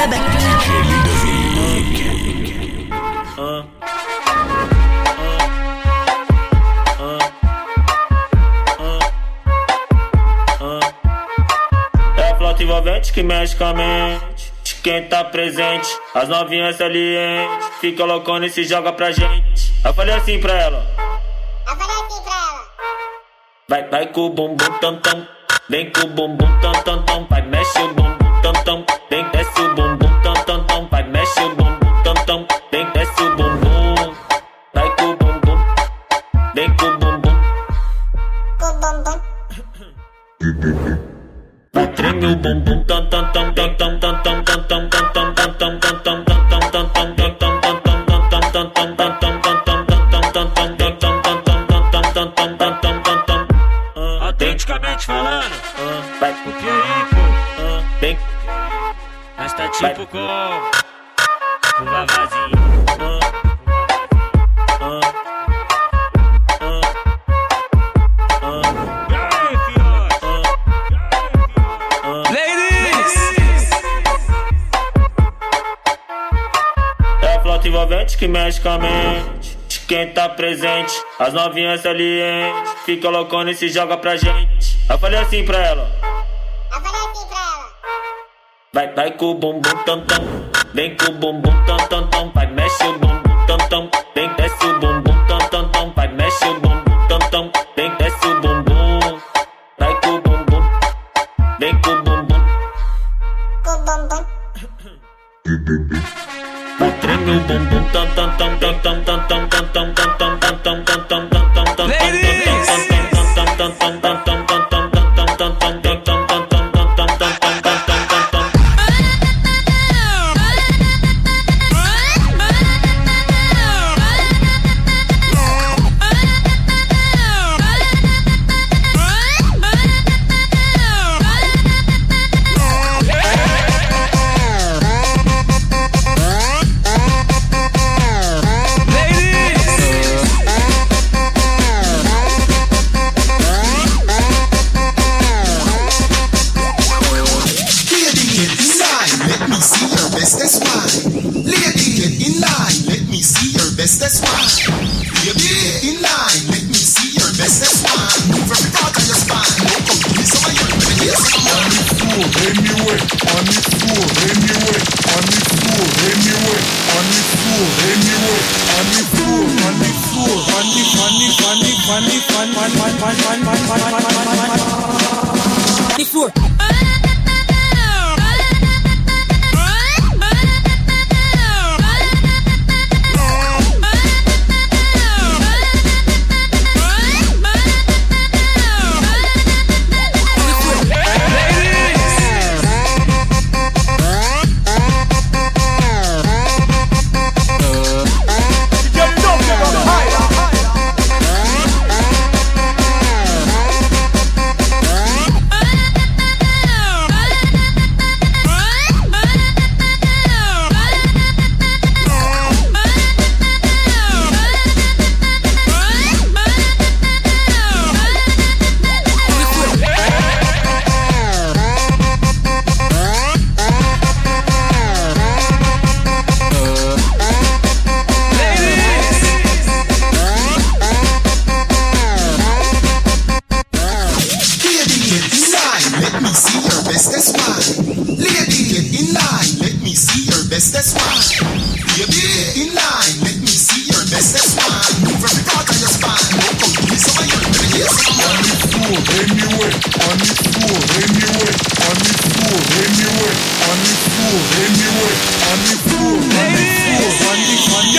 club. É a flauta envolvente que mexe com a mente. De quem tá presente, as novinhas salientes. Fica loucona e se joga pra gente. Eu falei assim pra ela. Eu falei assim pra ela. Vai, vai com o bumbum tam tam. Vem com o bumbum tam tam tam. Vai, mexe o bumbum tam tam. Vem, desce o bumbum tam tam tam. Vai, mexe o bumbum tam tam. Vem, desce o bumbum. Vai com o bumbum. Vem com o bumbum. Com o bumbum. Vai, treme o bumbum tam tam tam tam tam tam tam tam tam tam tam tam tipo com o Vavazinho. Fiote? É a envolvente que mexe com a mente. Quem tá presente, as novinhas salientes. Fica loucona e se joga pra gente. Eu falei assim pra ela. Vai, vai com o bumbum tam tam. Vem com o bumbum tam tam tam. Vai, mexe o bumbum tam tam. money, fun, fun, fun, fun, fun, fun, fun, fun, fun, bestest wine. Baby, get in line, let me see your bestest wine. Move every part of your spine. Don't come to me some of your yes, come on. floor, anyway, on the floor, anyway, on the floor, anyway, on the floor, anyway, on the floor, on the floor, on the, on the, on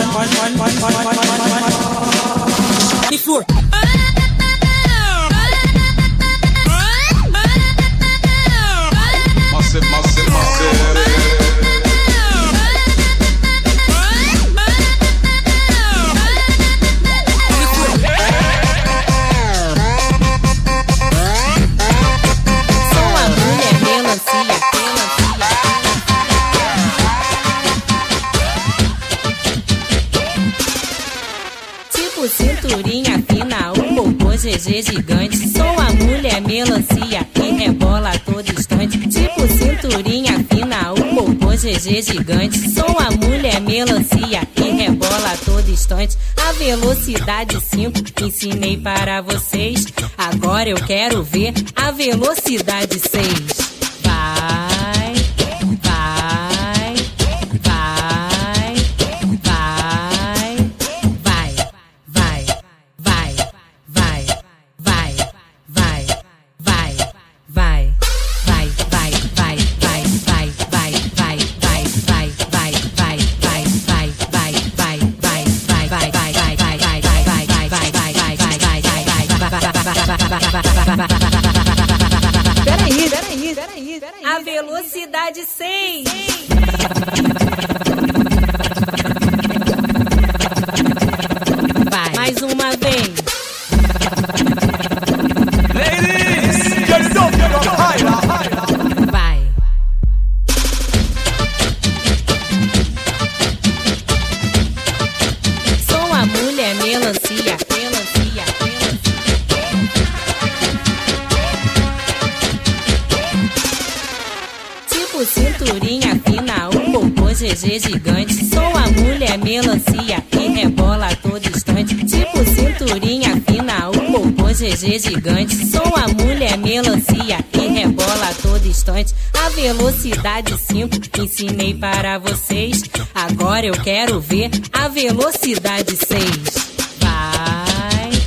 the, on the, on Tipo cinturinha fina, o popô GG gigante. Sou a mulher melancia que rebola a todo instante. Tipo cinturinha robô GG gigante. Sou a mulher melancia e rebola a todo instante. A velocidade 5 ensinei para vocês. Agora eu quero ver a velocidade 6. Peraí, peraí, peraí, peraí. A velocidade 6. Vai. Mais uma vez. GG gigante. Sou a mulher melancia e rebola a todo instante. Tipo cinturinha fina, um popô GG gigante. Sou a mulher melancia e rebola a todo instante. A velocidade 5 ensinei para vocês. Agora eu quero ver a velocidade 6. Vai, vai,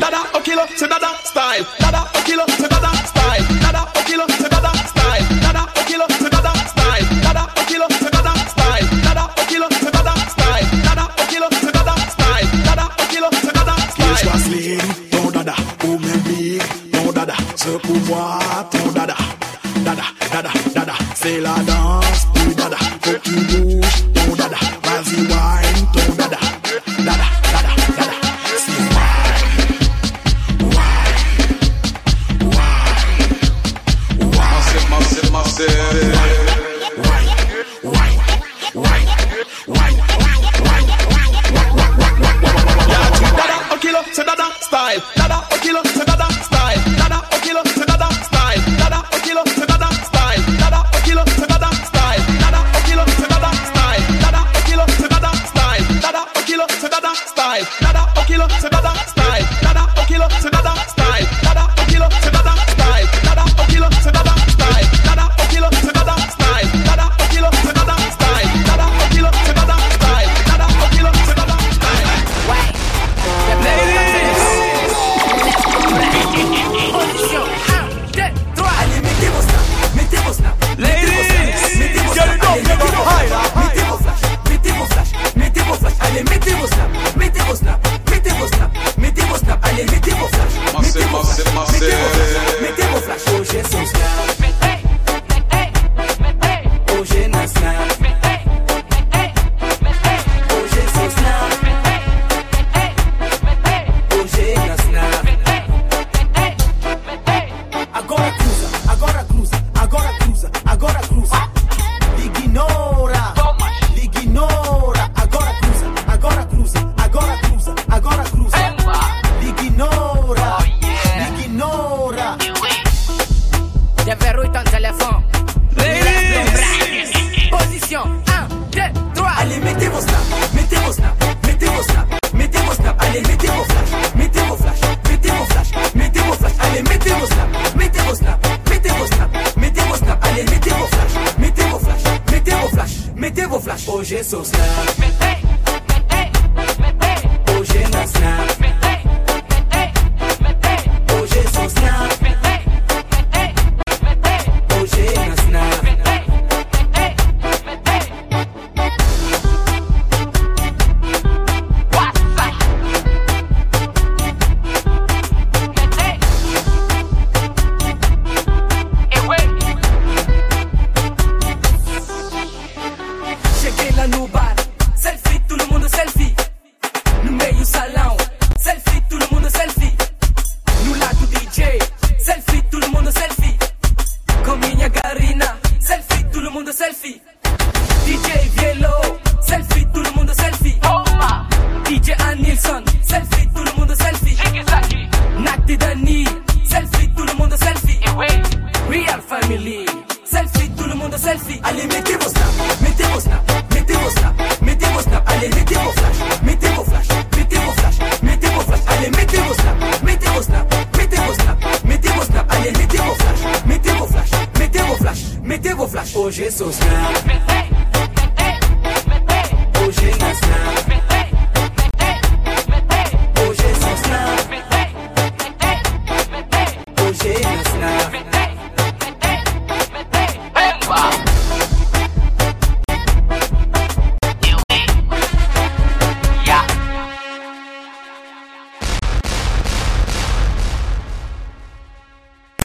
Dada kilo, dada style. Dada kilo, c'est dada style. Dada kilo, dada style. Dada kilo, dada style. Dada kilo, dada style. Dada kilo, dada style. Dada kilo, dada style. Dada dada dada, dada, dada. Dada, dada, dada, la danse dada. Faut que tu bouges Hoje é na snap. Hoje é só snap.